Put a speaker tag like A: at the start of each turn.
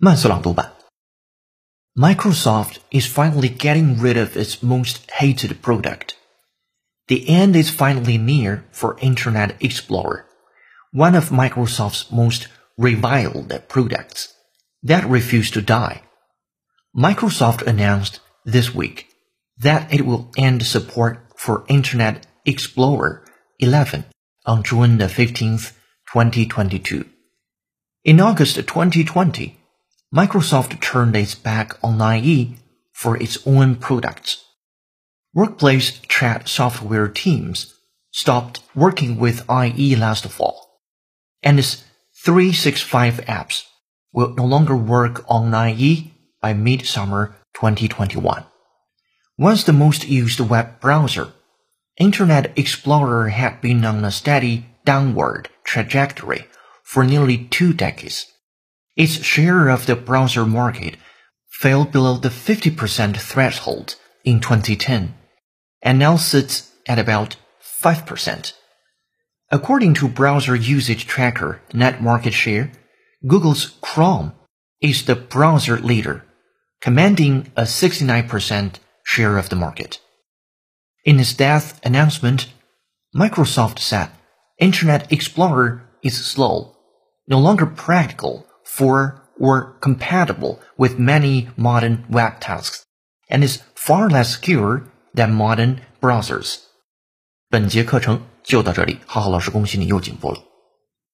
A: 慢速朗读版。Microsoft is finally getting rid of its most hated product. The end is finally near for Internet Explorer, one of Microsoft's most reviled products that refused to die. Microsoft announced this week that it will end support for Internet Explorer 11 on June 15, 2022. In August 2020, Microsoft turned its back on IE for its own products. Workplace chat software teams stopped working with IE last fall, and its 365 apps will no longer work on IE by midsummer 2021. Once the most used web browser, Internet Explorer had been on a steady downward trajectory for nearly two decades. Its share of the browser market fell below the 50% threshold in 2010 and now sits at about 5%. According to browser usage tracker Net Market Share, Google's Chrome is the browser leader, commanding a 69% share of the market. In its death announcement, Microsoft said Internet Explorer is slow, no longer practical for or compatible with many modern web tasks, and is far less secure than modern browsers. 本节课程就到这里，浩浩老师恭喜你又进步了。